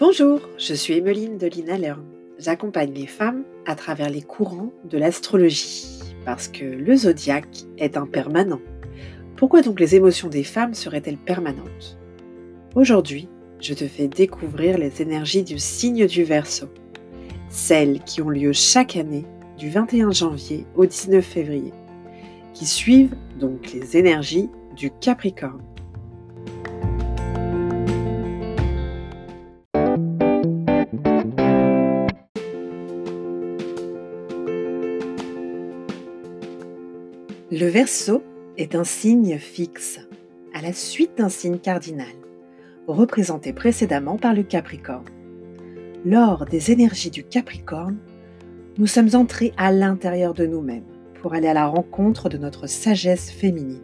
Bonjour, je suis Emeline de Lina J'accompagne les femmes à travers les courants de l'astrologie parce que le zodiaque est impermanent. Pourquoi donc les émotions des femmes seraient-elles permanentes? Aujourd'hui, je te fais découvrir les énergies du signe du Verseau, celles qui ont lieu chaque année du 21 janvier au 19 février, qui suivent donc les énergies du Capricorne. Le Verseau est un signe fixe, à la suite d'un signe cardinal, représenté précédemment par le Capricorne. Lors des énergies du Capricorne, nous sommes entrés à l'intérieur de nous-mêmes pour aller à la rencontre de notre sagesse féminine.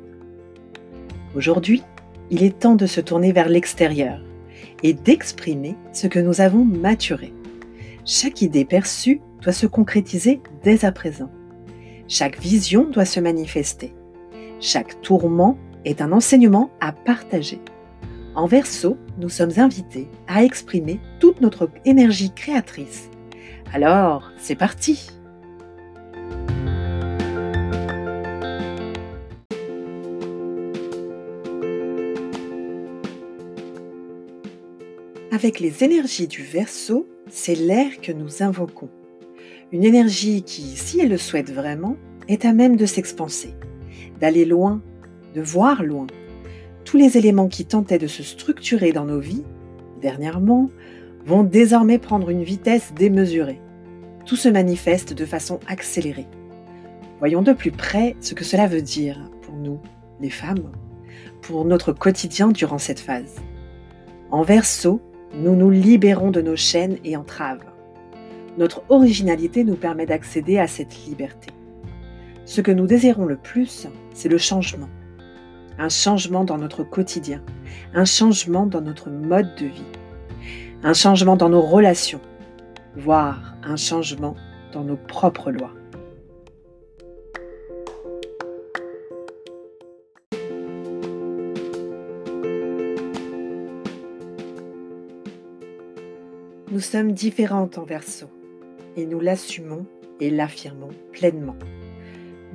Aujourd'hui, il est temps de se tourner vers l'extérieur et d'exprimer ce que nous avons maturé. Chaque idée perçue doit se concrétiser dès à présent. Chaque vision doit se manifester. Chaque tourment est un enseignement à partager. En verso, nous sommes invités à exprimer toute notre énergie créatrice. Alors, c'est parti Avec les énergies du verso, c'est l'air que nous invoquons. Une énergie qui, si elle le souhaite vraiment, est à même de s'expanser, d'aller loin, de voir loin. Tous les éléments qui tentaient de se structurer dans nos vies, dernièrement, vont désormais prendre une vitesse démesurée. Tout se manifeste de façon accélérée. Voyons de plus près ce que cela veut dire pour nous, les femmes, pour notre quotidien durant cette phase. En verso, nous nous libérons de nos chaînes et entraves. Notre originalité nous permet d'accéder à cette liberté. Ce que nous désirons le plus, c'est le changement. Un changement dans notre quotidien, un changement dans notre mode de vie, un changement dans nos relations, voire un changement dans nos propres lois. Nous sommes différentes en verso et nous l'assumons et l'affirmons pleinement.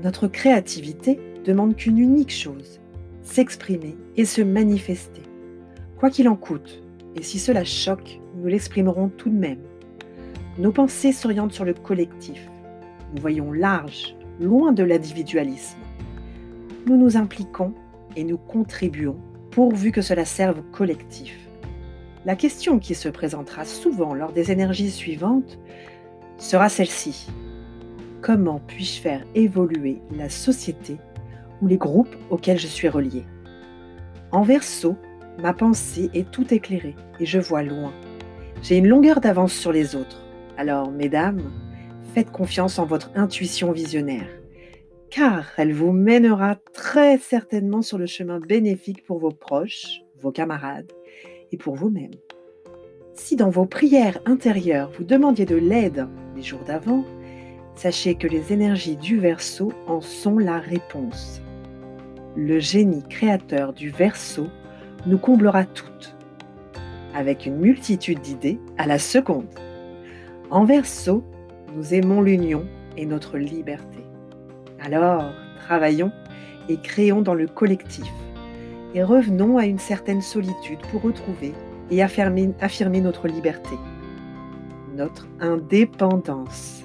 Notre créativité demande qu'une unique chose, s'exprimer et se manifester. Quoi qu'il en coûte, et si cela choque, nous l'exprimerons tout de même. Nos pensées s'orientent sur le collectif. Nous voyons large, loin de l'individualisme. Nous nous impliquons et nous contribuons pourvu que cela serve au collectif. La question qui se présentera souvent lors des énergies suivantes sera celle-ci. Comment puis-je faire évoluer la société ou les groupes auxquels je suis relié En verso, ma pensée est tout éclairée et je vois loin. J'ai une longueur d'avance sur les autres. Alors, mesdames, faites confiance en votre intuition visionnaire, car elle vous mènera très certainement sur le chemin bénéfique pour vos proches, vos camarades et pour vous-même. Si dans vos prières intérieures vous demandiez de l'aide jours d'avant, sachez que les énergies du Verseau en sont la réponse. Le génie créateur du Verseau nous comblera toutes, avec une multitude d'idées à la seconde. En Verseau, nous aimons l'union et notre liberté. Alors, travaillons et créons dans le collectif, et revenons à une certaine solitude pour retrouver et affirmer notre liberté, notre indépendance.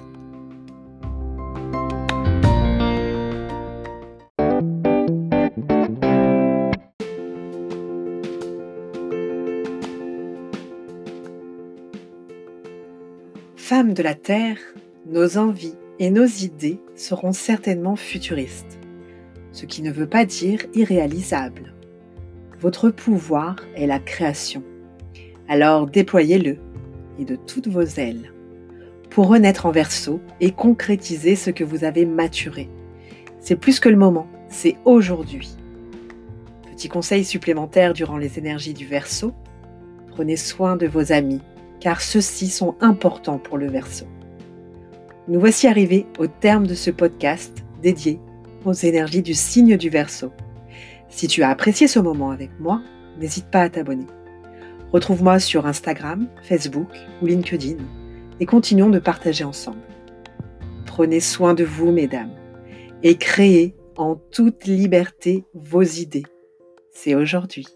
Femmes de la Terre, nos envies et nos idées seront certainement futuristes, ce qui ne veut pas dire irréalisables. Votre pouvoir est la création. Alors déployez-le et de toutes vos ailes pour renaître en verso et concrétiser ce que vous avez maturé. C'est plus que le moment, c'est aujourd'hui. Petit conseil supplémentaire durant les énergies du verso, prenez soin de vos amis, car ceux-ci sont importants pour le verso. Nous voici arrivés au terme de ce podcast dédié aux énergies du signe du verso. Si tu as apprécié ce moment avec moi, n'hésite pas à t'abonner. Retrouve-moi sur Instagram, Facebook ou LinkedIn et continuons de partager ensemble. Prenez soin de vous, mesdames, et créez en toute liberté vos idées. C'est aujourd'hui.